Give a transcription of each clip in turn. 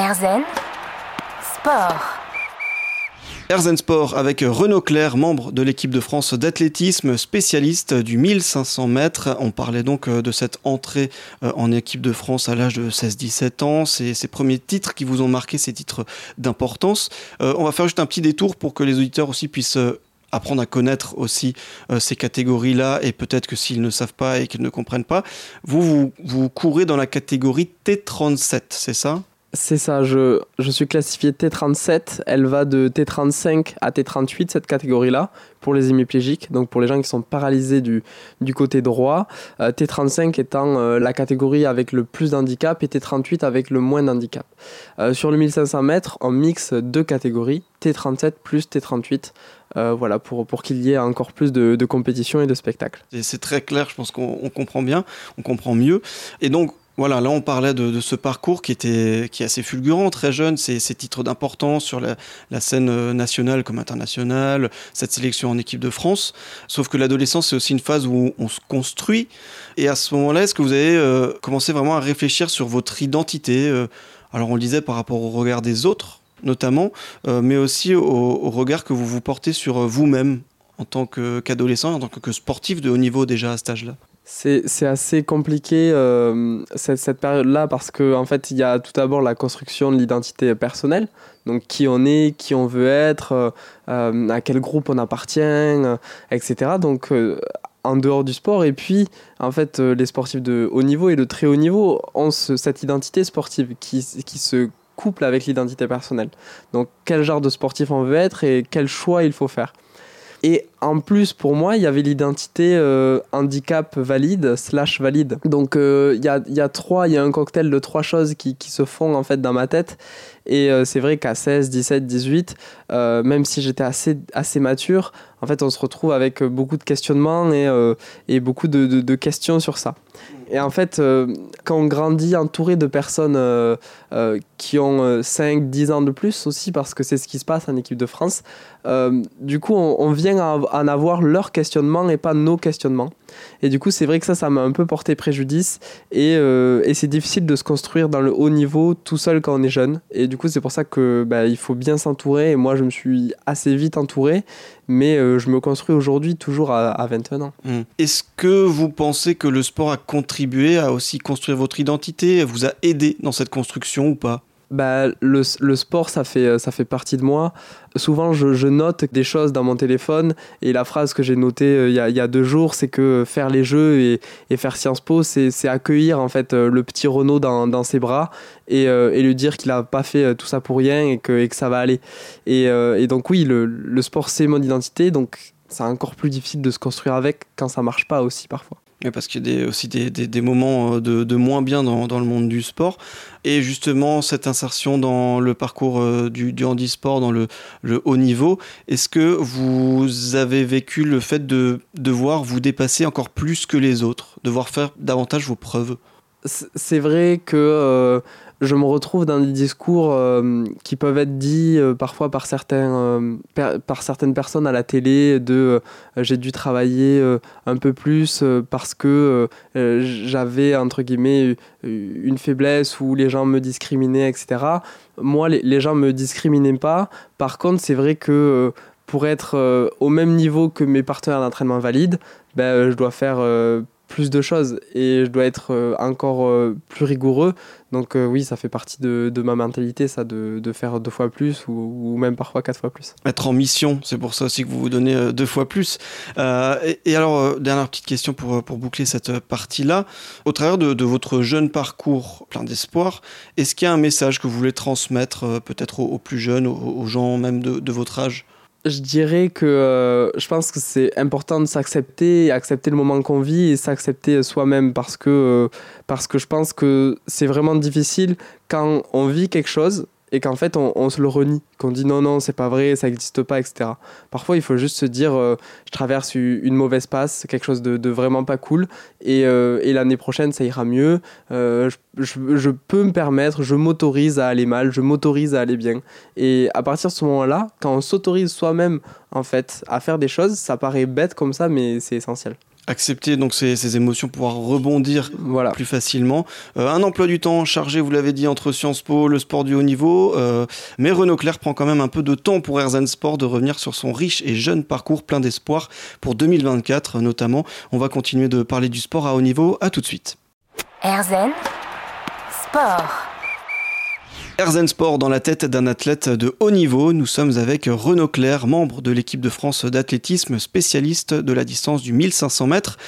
Erzen Sport. Erzen Sport avec Renaud Claire, membre de l'équipe de France d'athlétisme, spécialiste du 1500 mètres. On parlait donc euh, de cette entrée euh, en équipe de France à l'âge de 16-17 ans. C'est ces premiers titres qui vous ont marqué, ces titres d'importance. Euh, on va faire juste un petit détour pour que les auditeurs aussi puissent apprendre à connaître aussi ces catégories-là et peut-être que s'ils ne savent pas et qu'ils ne comprennent pas, vous, vous, vous courez dans la catégorie T37, c'est ça? C'est ça, je, je suis classifié T37, elle va de T35 à T38, cette catégorie-là, pour les hémiplégiques, donc pour les gens qui sont paralysés du, du côté droit. Euh, T35 étant euh, la catégorie avec le plus d'handicap et T38 avec le moins d'handicap. Euh, sur le 1500 mètres, on mixe deux catégories, T37 plus T38. voilà, pour, pour qu'il y ait encore plus de, de compétition et de spectacle. C'est très clair, je pense qu'on comprend bien, on comprend mieux. Et donc, voilà, là on parlait de, ce parcours qui était qui est assez fulgurant, très jeune, ces, titres d'importance sur la, scène euh, nationale comme internationale, cette sélection en équipe de France. Sauf que l'adolescence c'est aussi une phase où on se construit. Et à ce moment-là, est-ce que vous avez euh, commencé vraiment à réfléchir sur votre identité euh, Alors on le disait par rapport au regard des autres, notamment, mais aussi au, regard que vous vous portez sur vous-même en tant qu'adolescent, en tant que sportif de haut niveau déjà à cet âge-là? C'est assez compliqué euh, cette, période-là parce qu'en en fait, il y a tout d'abord la construction de l'identité personnelle. Donc, qui on est, qui on veut être, euh, euh, à quel groupe on appartient, etc. Donc, en dehors du sport. Et puis, en fait, les sportifs de haut niveau et de très haut niveau ont cette identité sportive qui, qui se couple avec l'identité personnelle. Donc, quel genre de sportif on veut être et quel choix il faut faire. Et en plus, pour moi, il y avait l'identité euh, handicap valide slash valide. Donc, euh, il y, a, a, trois, il y a un cocktail de trois choses qui, qui se font en fait dans ma tête. Et euh, c'est vrai qu'à 16, 17, 18, même si j'étais assez, assez mature, en fait, on se retrouve avec beaucoup de questionnements et, et beaucoup de, questions sur ça. Et en fait, quand on grandit entouré de personnes qui ont 5, 10 ans de plus aussi, parce que c'est ce qui se passe en équipe de France, du coup, on, vient en avoir leur questionnement et pas nos questionnements. Et du coup, c'est vrai que ça, ça m'a un peu porté préjudice. Et, euh, et c'est difficile de se construire dans le haut niveau tout seul quand on est jeune. Et du coup, c'est pour ça que bah, il faut bien s'entourer. Et moi, je me suis assez vite entouré. Mais je me construis aujourd'hui toujours à, à 21 ans. Mmh. Est-ce que vous pensez que le sport a contribué à aussi construire votre identité, vous a aidé dans cette construction ou pas? Bah, le, le, sport, ça fait, ça fait partie de moi. Souvent, je, note des choses dans mon téléphone et la phrase que j'ai notée euh, il y, a, y, a, deux jours, c'est que faire les jeux et, et faire Sciences Po, c'est accueillir en fait euh, le petit Renaud dans, dans ses bras et, euh, et lui dire qu'il n'a pas fait tout ça pour rien et que, et que ça va aller. Et, et donc oui, le, le sport, c'est mon identité, donc c'est encore plus difficile de se construire avec quand ça marche pas aussi parfois parce qu'il y a aussi des, moments euh, de, moins bien dans, dans, le monde du sport. Et justement, cette insertion dans le parcours euh, du, du handisport, dans le, le haut niveau, est-ce que vous avez vécu le fait de devoir vous dépasser encore plus que les autres, devoir faire davantage vos preuves? C'est vrai que euh, je me retrouve dans des discours euh, qui peuvent être dits euh, parfois par, certaines personnes à la télé de j'ai dû travailler un peu plus parce que j'avais entre guillemets une faiblesse ou les gens me discriminaient etc. Moi les, les gens me discriminaient pas. Par contre c'est vrai que pour être au même niveau que mes partenaires d'entraînement valides, ben, je dois faire plus de choses et je dois être euh, encore euh, plus rigoureux. Donc euh, oui, ça fait partie de, ma mentalité, ça, de, faire deux fois plus ou, même parfois quatre fois plus. Être en mission, c'est pour ça aussi que vous vous donnez deux fois plus. Et, alors, dernière petite question pour, pour boucler cette partie-là. Au travers de, votre jeune parcours plein d'espoir, est-ce qu'il y a un message que vous voulez transmettre peut-être aux, plus jeunes, aux, gens même de votre âge? Je dirais que euh, je pense que c'est important de s'accepter, accepter le moment qu'on vit et s'accepter soi-même parce que, euh, parce que je pense que c'est vraiment difficile quand on vit quelque chose et qu'en fait on, se le renie, qu'on dit non, non, c'est pas vrai, ça n'existe pas, etc. Parfois il faut juste se dire euh, je traverse une mauvaise passe, quelque chose de, vraiment pas cool, et, euh, et l'année prochaine ça ira mieux, euh, je, je, je, peux me permettre, je m'autorise à aller mal, je m'autorise à aller bien. Et à partir de ce moment-là, quand on s'autorise soi-même en fait à faire des choses, ça paraît bête comme ça, mais c'est essentiel. Accepter donc ces, émotions, pouvoir rebondir voilà. plus facilement. Euh, un emploi du temps chargé, vous l'avez dit, entre Sciences Po, le sport du haut niveau. Euh, mais Renaud Clerc prend quand même un peu de temps pour Erzen Sport de revenir sur son riche et jeune parcours plein d'espoir pour 2024 notamment. On va continuer de parler du sport à haut niveau. À tout de suite. Erzen Sport. Erzen Sport dans la tête d'un athlète de haut niveau. Nous sommes avec Renaud Claire, membre de l'équipe de France d'athlétisme, spécialiste de la distance du 1500 mètres.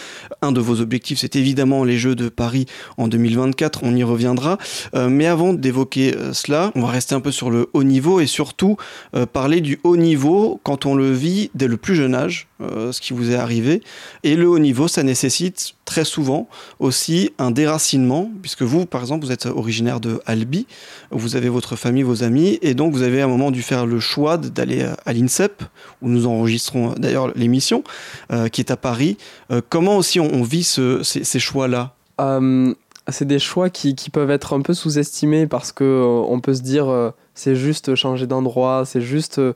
Un de vos objectifs, c'est évidemment les Jeux de Paris en 2024. On y reviendra. Euh, mais avant d'évoquer euh, cela, on va rester un peu sur le haut niveau et surtout euh, parler du haut niveau quand on le vit dès le plus jeune âge, ce qui vous est arrivé. Et le haut niveau, ça nécessite très souvent aussi un déracinement, puisque vous, par exemple, vous êtes originaire de Albi, vous avez votre famille, vos amis, et donc vous avez à un moment dû faire le choix d'aller à l'INSEP, où nous enregistrons d'ailleurs l'émission, euh, qui est à Paris. Euh, comment aussi on, vit ces, choix-là? Euh, C'est des choix qui, qui, peuvent être un peu sous-estimés parce qu'on on peut se dire c'est juste changer d'endroit, c'est juste... Euh,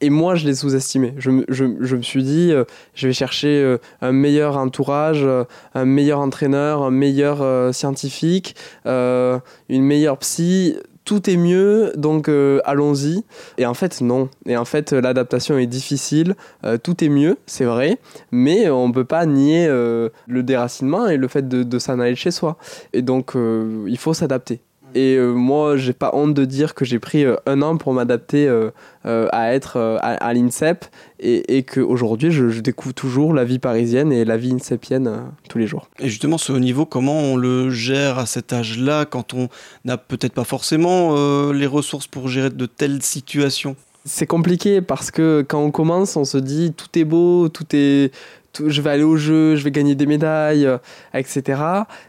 et moi, je l'ai sous-estimé. Je, je, je, me suis dit, euh, je vais chercher euh, un meilleur entourage, un meilleur entraîneur, un meilleur scientifique, une meilleure psy. Tout est mieux, donc allons-y. Et en fait, non. Et en fait, l'adaptation est difficile. tout est mieux, c'est vrai. Mais on ne peut pas nier le déracinement et le fait de, de s'en aller chez soi. Et donc, il faut s'adapter. Et euh, moi, j'ai pas honte de dire que j'ai pris euh, un an pour m'adapter euh, à être à, l'INSEP et, et qu'aujourd'hui, je, je, découvre toujours la vie parisienne et la vie insepienne tous les jours. Et justement, ce haut niveau, comment on le gère à cet âge-là quand on n'a peut-être pas forcément les ressources pour gérer de telles situations? C'est compliqué parce que quand on commence, on se dit tout est beau, tout est, je vais aller au jeu, je vais gagner des médailles, euh, etc.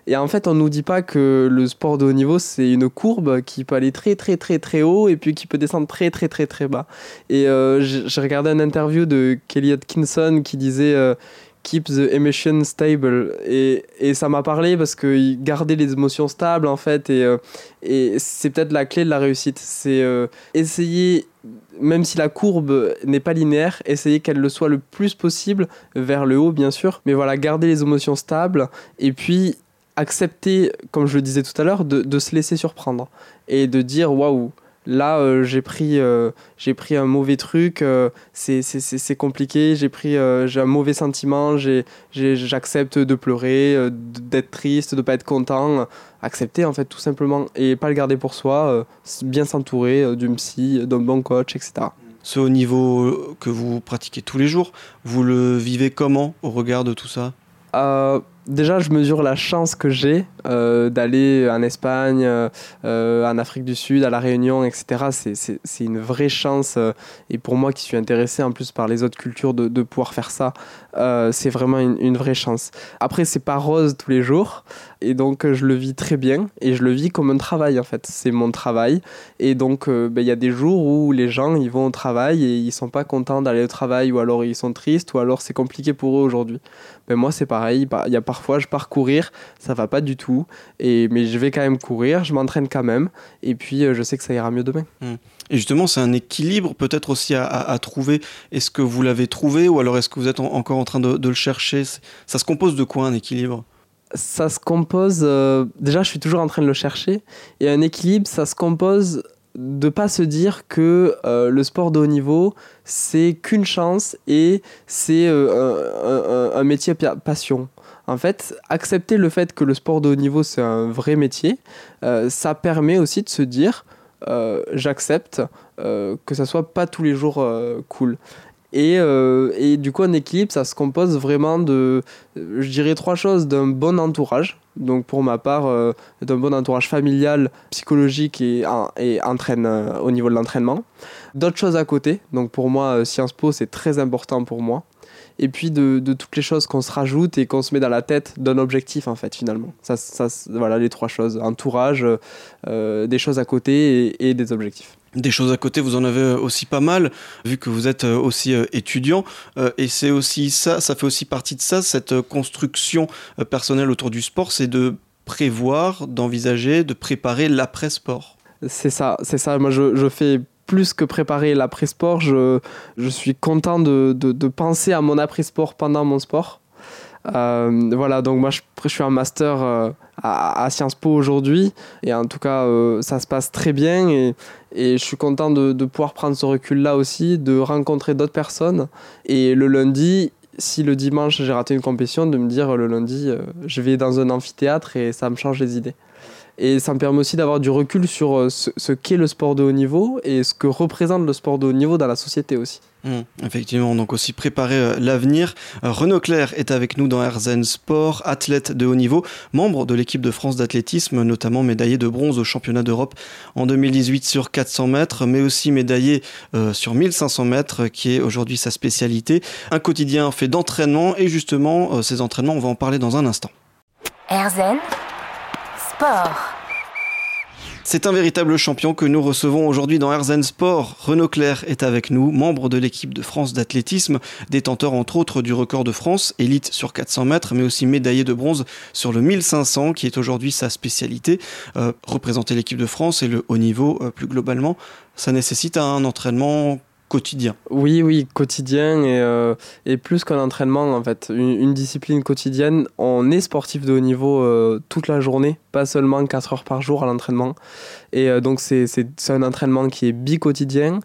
Et en fait, on nous dit pas que le sport de haut niveau, c'est une courbe qui peut aller très très très très haut et puis qui peut descendre très très très très bas. Et euh, j'ai regardé une interview de Kelly Atkinson qui disait euh, Keep the emotion stable. Et, et ça m'a parlé parce que garder les émotions stables, en fait, et, et c'est peut-être la clé de la réussite. C'est essayer même si la courbe n'est pas linéaire, essayez qu'elle le soit le plus possible vers le haut, bien sûr. Mais voilà, garder les émotions stables et puis accepter, comme je le disais tout à l'heure, de, se laisser surprendre et de dire waouh. Là, euh, j'ai pris, euh, j'ai pris un mauvais truc, euh, c'est compliqué, j'ai pris j'ai un mauvais sentiment, j'accepte de pleurer, d'être triste, de pas être content. Accepter en fait tout simplement. Et pas le garder pour soi, euh, bien s'entourer euh, d'une psy, d'un bon coach, etc. Ce haut niveau que vous pratiquez tous les jours, vous le vivez comment au regard de tout ça? Euh, déjà, je mesure la chance que j'ai euh, d'aller en Espagne, euh, en Afrique du Sud, à La Réunion, etc. C'est une vraie chance. et pour moi qui suis intéressé en plus par les autres cultures, de, pouvoir faire ça, c'est vraiment une, une, vraie chance. Après, c'est pas rose tous les jours. Et donc, je le vis très bien. Et je le vis comme un travail, en fait. C'est mon travail. Et donc, ben, il y a des jours où les gens, ils vont au travail et ils sont pas contents d'aller au travail, ou alors ils sont tristes, ou alors c'est compliqué pour eux aujourd'hui. Ben, moi, c'est pareil. Il y a parfois je pars courir, ça va pas du tout, et, mais je vais quand même courir, je m'entraîne quand même, et puis euh, je sais que ça ira mieux demain. Mmh. Et justement, c'est un équilibre peut-être aussi à, trouver. Est-ce que vous l'avez trouvé ou alors est-ce que vous êtes encore en train de, le chercher? Ça se compose de quoi un équilibre? Ça se compose. Euh, déjà, je suis toujours en train de le chercher. Et un équilibre, ça se compose de pas se dire que euh, le sport de haut niveau c'est qu'une chance et c'est un, un, métier passion en fait, accepter le fait que le sport de haut niveau, c'est un vrai métier, euh, ça permet aussi de se dire, euh, j'accepte euh, que ça soit pas tous les jours cool. Et, et, du coup, un équilibre, ça se compose vraiment de, je dirais, trois choses. D'un bon entourage, donc pour ma part, d'un bon entourage familial, psychologique et, et entraîne, au niveau de l'entraînement. D'autres choses à côté, donc pour moi, Sciences Po, c'est très important pour moi et puis de, de toutes les choses qu'on se rajoute et qu'on se met dans la tête d'un objectif en fait finalement. Ça, ça, voilà les trois choses entourage, euh, des choses à côté et, des objectifs. Des choses à côté, vous en avez aussi pas mal, vu que vous êtes aussi euh, étudiant. Euh, et c'est aussi ça, ça fait aussi partie de ça, cette construction personnelle autour du sport, c'est de prévoir, d'envisager, de préparer l'après-sport. C'est ça, c'est ça. Moi, je, je fais plus que préparer l'après-sport, je, je, suis content de, de, penser à mon après-sport pendant mon sport. Voilà, donc moi je, suis un master à, Sciences Po aujourd'hui. Et en tout cas, ça se passe très bien. Et, je suis content de, de pouvoir prendre ce recul-là aussi, de rencontrer d'autres personnes. Et le lundi, si le dimanche j'ai raté une compétition, de me dire le lundi, je vais dans un amphithéâtre et ça me change les idées. Et ça me permet aussi d'avoir du recul sur euh, ce, qu'est le sport de haut niveau et ce que représente le sport de haut niveau dans la société aussi. Mmh, effectivement, donc aussi préparer euh, l'avenir. Euh, Renaud Claire est avec nous dans Herzen Sport, athlète de haut niveau, membre de l'équipe de France d'athlétisme, notamment médaillé de bronze au championnat d'Europe en 2018 sur 400 mètres, mais aussi médaillé sur 1500 mètres, qui est aujourd'hui sa spécialité. Un quotidien fait d'entraînement et justement, ces entraînements, on va en parler dans un instant. Herzen c'est un véritable champion que nous recevons aujourd'hui dans Herzen Sport. Renaud Claire est avec nous, membre de l'équipe de France d'athlétisme, détenteur entre autres du record de France, élite sur 400 mètres, mais aussi médaillé de bronze sur le 1500, qui est aujourd'hui sa spécialité. Euh, représenter l'équipe de France et le haut niveau euh, plus globalement, ça nécessite un entraînement quotidien. Oui, oui, quotidien et, euh, et plus qu'un entraînement en fait. Une, discipline quotidienne, on est sportif de haut niveau euh, toute la journée, pas seulement 4 heures par jour à l'entraînement. Et euh, donc c'est un entraînement qui est bi-quotidien,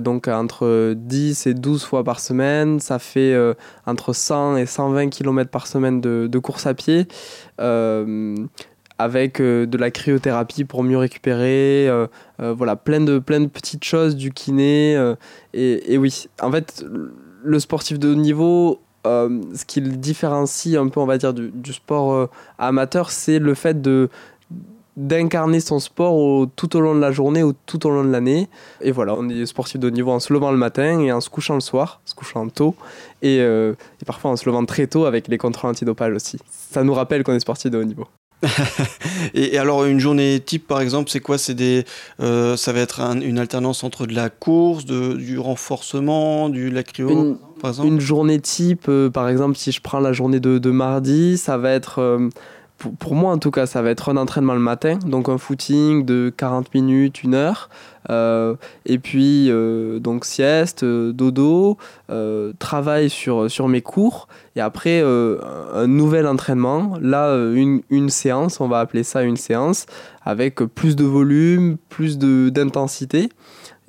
donc entre 10 et 12 fois par semaine. Ça fait entre 100 et 120 km par semaine de course à pied avec euh, de la cryothérapie pour mieux récupérer, euh, euh, voilà, plein de, plein de petites choses, du kiné. Et, oui, en fait, le sportif de haut niveau, ce qui le différencie un peu, on va dire, du, sport amateur, c'est le fait de d'incarner son sport tout au long de la journée ou tout au long de l'année. Et voilà, on est sportif de haut niveau en se levant le matin et en se couchant le soir, se couchant tôt, et, et parfois en se levant très tôt avec les contrôles antidopage aussi. Ça nous rappelle qu'on est sportif de haut niveau. Et, alors une journée type par exemple c'est quoi? C'est des euh, ça va être une alternance entre de la course de, du renforcement du la cryo une, par exemple? une journée type euh, par exemple si je prends la journée de, de mardi ça va être euh, pour, moi en tout cas, ça va être un entraînement le matin, donc un footing de 40 minutes, une heure, euh, et puis euh, donc sieste, euh, dodo, travail sur, sur mes cours, et après un nouvel entraînement, là une, une, séance, on va appeler ça une séance, avec plus de volume, plus d'intensité,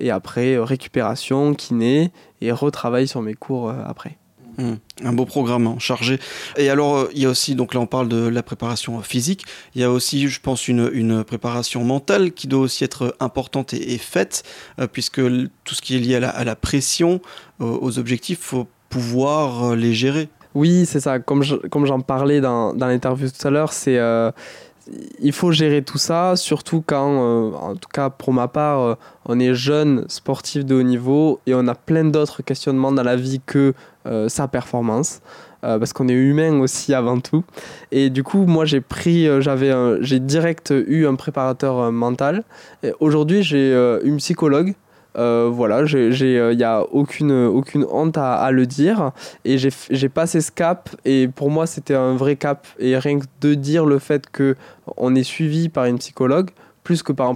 et après récupération, kiné, et retravail sur mes cours après. Hmm. un beau programme hein, chargé. Et alors, euh, il y a aussi, donc là on parle de la préparation physique, il y a aussi, je pense, une, préparation mentale qui doit aussi être importante et, faite, euh, puisque tout ce qui est lié à la, pression, euh, aux objectifs, faut pouvoir les gérer. Oui, c'est ça. Comme j'en parlais dans, dans l'interview tout à l'heure, c'est il faut gérer tout ça, surtout quand, en tout cas pour ma part, on est jeune, sportif de haut niveau et on a plein d'autres questionnements dans la vie que sa performance. parce qu'on est humain aussi avant tout. Et du coup, moi, j'ai pris, j'avais, j'ai direct eu un préparateur mental. Aujourd'hui, j'ai une psychologue euh, voilà, il n'y euh, a aucune, aucune honte à, le dire. Et j'ai passé ce cap. Et pour moi, c'était un vrai cap. Et rien que de dire le fait qu'on est suivi par une psychologue, plus que par un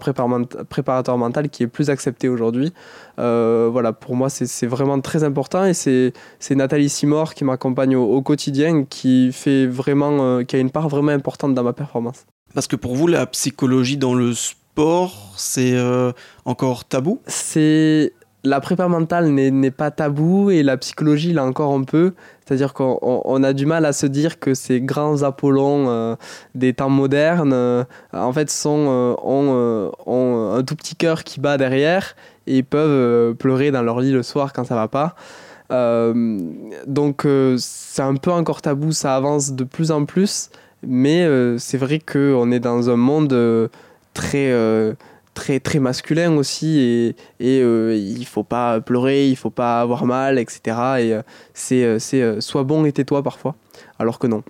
préparateur mental qui est plus accepté aujourd'hui. Euh, voilà, pour moi, c'est vraiment très important et c'est Nathalie Simor qui m'accompagne au, quotidien qui fait vraiment, qui a une part vraiment importante dans ma performance. Parce que pour vous, la psychologie dans le sport, sport, c'est euh, encore tabou? C'est la prépa mentale n'est pas tabou et la psychologie là encore un peu. C'est-à-dire qu'on a du mal à se dire que ces grands Apollons euh, des temps modernes, euh, en fait, sont, ont, ont, un tout petit cœur qui bat derrière et peuvent pleurer dans leur lit le soir quand ça va pas. donc c'est un peu encore tabou, ça avance de plus en plus, mais c'est vrai qu'on est dans un monde très euh, très très masculin aussi et, et euh, il faut pas pleurer, il faut pas avoir mal, etc. Et euh, c'est c'est soit bon et tais-toi parfois, alors que non.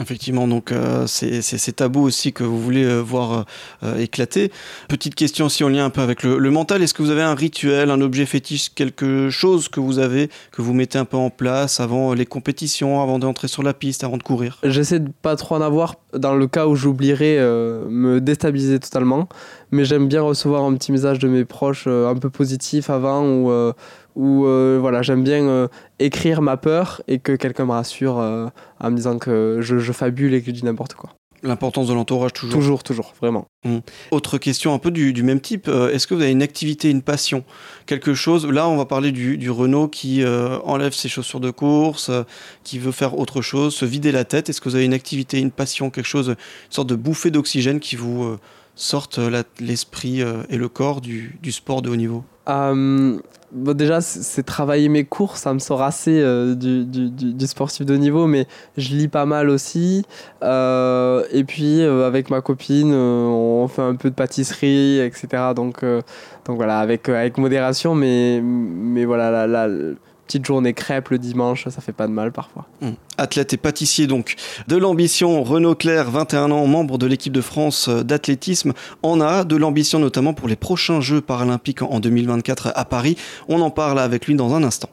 Effectivement, donc euh, c'est c'est tabou aussi que vous voulez euh, voir euh, éclater. Petite question si on lien un peu avec le, mental, est-ce que vous avez un rituel, un objet fétiche, quelque chose que vous avez, que vous mettez un peu en place avant les compétitions, avant d'entrer sur la piste, avant de courir? J'essaie de pas trop en avoir dans le cas où j'oublierais me déstabiliser totalement, mais j'aime bien recevoir un petit message de mes proches un peu positif avant ou où voilà, j'aime bien écrire ma peur et que quelqu'un me rassure en me disant que je, je fabule et que je dis n'importe quoi. L'importance de l'entourage, toujours. Toujours, toujours, vraiment. Mmh. Autre question un peu du, même type, euh, est-ce que vous avez une activité, une passion Quelque chose, là on va parler du, Renault qui euh, enlève ses chaussures de course, euh, qui veut faire autre chose, se vider la tête. Est-ce que vous avez une activité, une passion, quelque chose, une sorte de bouffée d'oxygène qui vous sorte l'esprit et le corps du, du sport de haut niveau? Bon, déjà, c'est travailler mes cours, ça me sort assez euh, du, du, du, sportif de niveau, mais je lis pas mal aussi. Euh, et puis, euh, avec ma copine, on fait un peu de pâtisserie, etc. Donc, donc voilà, avec, avec modération, mais, mais voilà, la, la petite journée crêpe le dimanche, ça fait pas de mal parfois. Hum. Athlète et pâtissier donc de l'ambition, Renaud Claire, 21 ans, membre de l'équipe de France d'athlétisme, en a de l'ambition notamment pour les prochains Jeux paralympiques en 2024 à Paris. On en parle avec lui dans un instant.